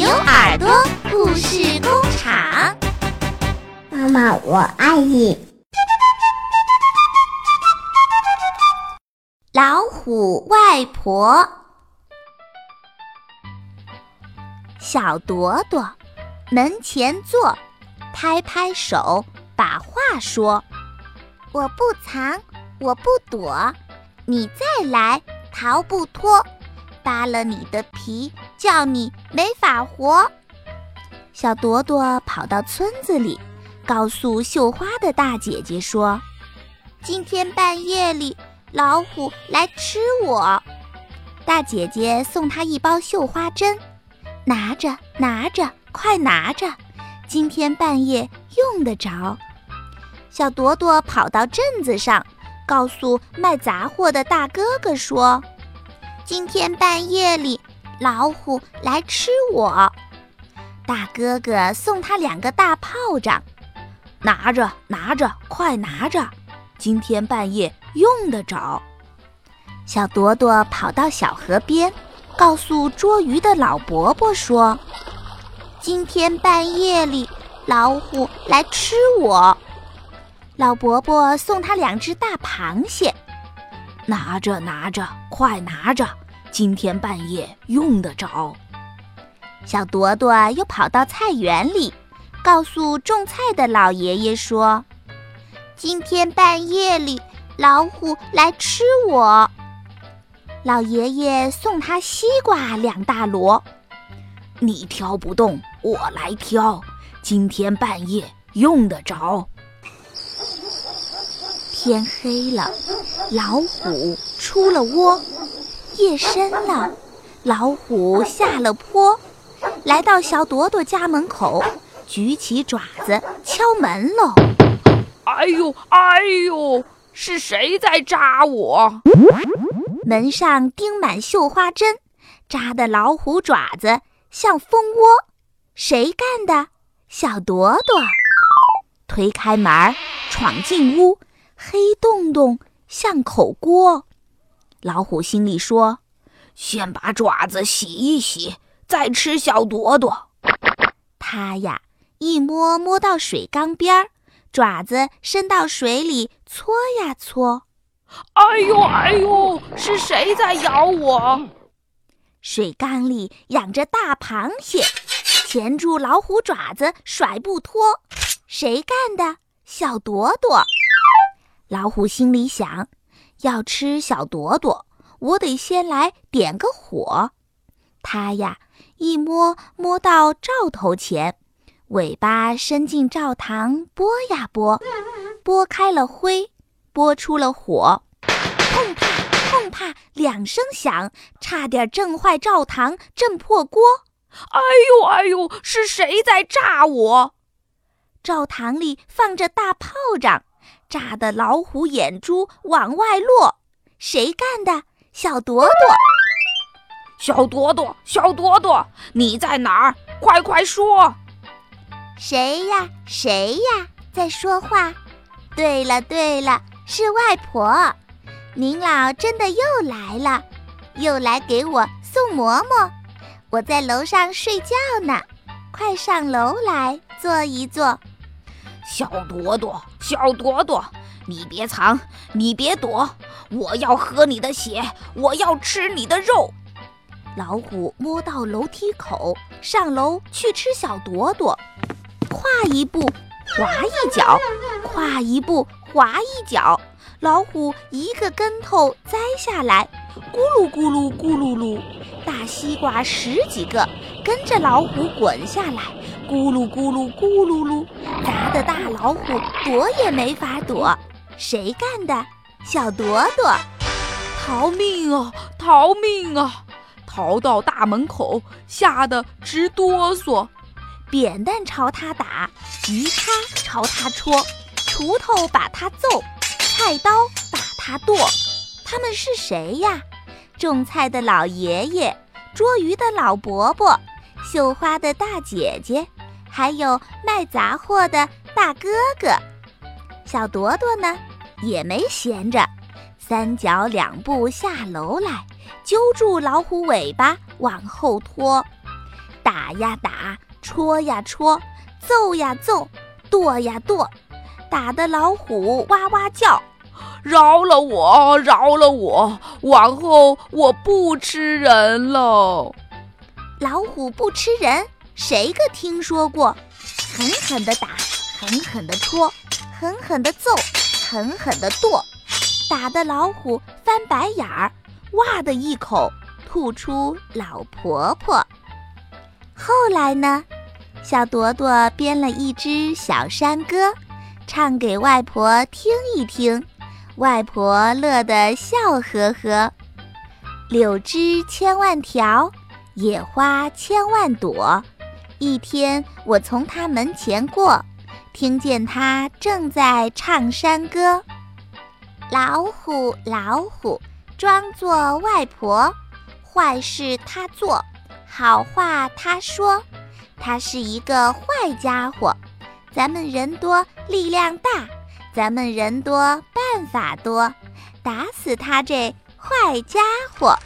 牛耳朵故事工厂。妈妈，我爱你。老虎外婆，小朵朵门前坐，拍拍手，把话说：“我不藏，我不躲，你再来逃不脱。”扒了你的皮，叫你没法活。小朵朵跑到村子里，告诉绣花的大姐姐说：“今天半夜里，老虎来吃我。”大姐姐送她一包绣花针，拿着，拿着，快拿着，今天半夜用得着。小朵朵跑到镇子上，告诉卖杂货的大哥哥说。今天半夜里，老虎来吃我。大哥哥送他两个大炮仗，拿着，拿着，快拿着！今天半夜用得着。小朵朵跑到小河边，告诉捉鱼的老伯伯说：“今天半夜里，老虎来吃我。”老伯伯送他两只大螃蟹。拿着，拿着，快拿着！今天半夜用得着。小朵朵又跑到菜园里，告诉种菜的老爷爷说：“今天半夜里，老虎来吃我。”老爷爷送他西瓜两大箩，你挑不动，我来挑。今天半夜用得着。天黑了，老虎出了窝。夜深了，老虎下了坡，来到小朵朵家门口，举起爪子敲门喽。哎呦哎呦，是谁在扎我？门上钉满绣花针，扎的老虎爪子像蜂窝。谁干的？小朵朵。推开门，闯进屋。黑洞洞像口锅，老虎心里说：“先把爪子洗一洗，再吃小朵朵。”它呀，一摸摸到水缸边儿，爪子伸到水里搓呀搓。哎呦哎呦，是谁在咬我？水缸里养着大螃蟹，钳住老虎爪子甩不脱。谁干的？小朵朵。老虎心里想：要吃小朵朵，我得先来点个火。它呀，一摸摸到灶头前，尾巴伸进灶膛，拨呀拨，拨开了灰，拨出了火，砰啪砰啪两声响，差点震坏灶膛，震破锅。哎呦哎呦，是谁在炸我？灶膛里放着大炮仗。炸得老虎眼珠往外落，谁干的？小朵朵，小朵朵，小朵朵，你在哪儿？快快说！谁呀？谁呀？在说话？对了对了，是外婆。您老真的又来了，又来给我送馍馍。我在楼上睡觉呢，快上楼来坐一坐。小朵朵，小朵朵，你别藏，你别躲，我要喝你的血，我要吃你的肉。老虎摸到楼梯口，上楼去吃小朵朵。跨一步，滑一脚；跨一步，滑一脚。老虎一个跟头栽下来，咕噜咕噜咕噜噜，大西瓜十几个跟着老虎滚下来。咕噜咕噜咕噜噜，砸的大老虎躲也没法躲。谁干的？小朵朵，逃命啊！逃命啊！逃到大门口，吓得直哆嗦。扁担朝他打，鱼叉朝他戳，锄头把他揍，菜刀把他剁。他们是谁呀？种菜的老爷爷，捉鱼的老伯伯，绣花的大姐姐。还有卖杂货的大哥哥，小朵朵呢也没闲着，三脚两步下楼来，揪住老虎尾巴往后拖，打呀打，戳呀戳，揍呀揍，剁呀剁，打得老虎哇哇叫。饶了我，饶了我！往后我不吃人喽。老虎不吃人，谁个听说过？狠狠地打，狠狠地戳，狠狠地揍，狠狠地剁，打得老虎翻白眼儿，哇的一口吐出老婆婆。后来呢？小朵朵编了一支小山歌，唱给外婆听一听。外婆乐得笑呵呵，柳枝千万条，野花千万朵。一天，我从她门前过，听见她正在唱山歌：老虎，老虎，装作外婆，坏事他做，好话他说，他是一个坏家伙。咱们人多力量大。咱们人多，办法多，打死他这坏家伙！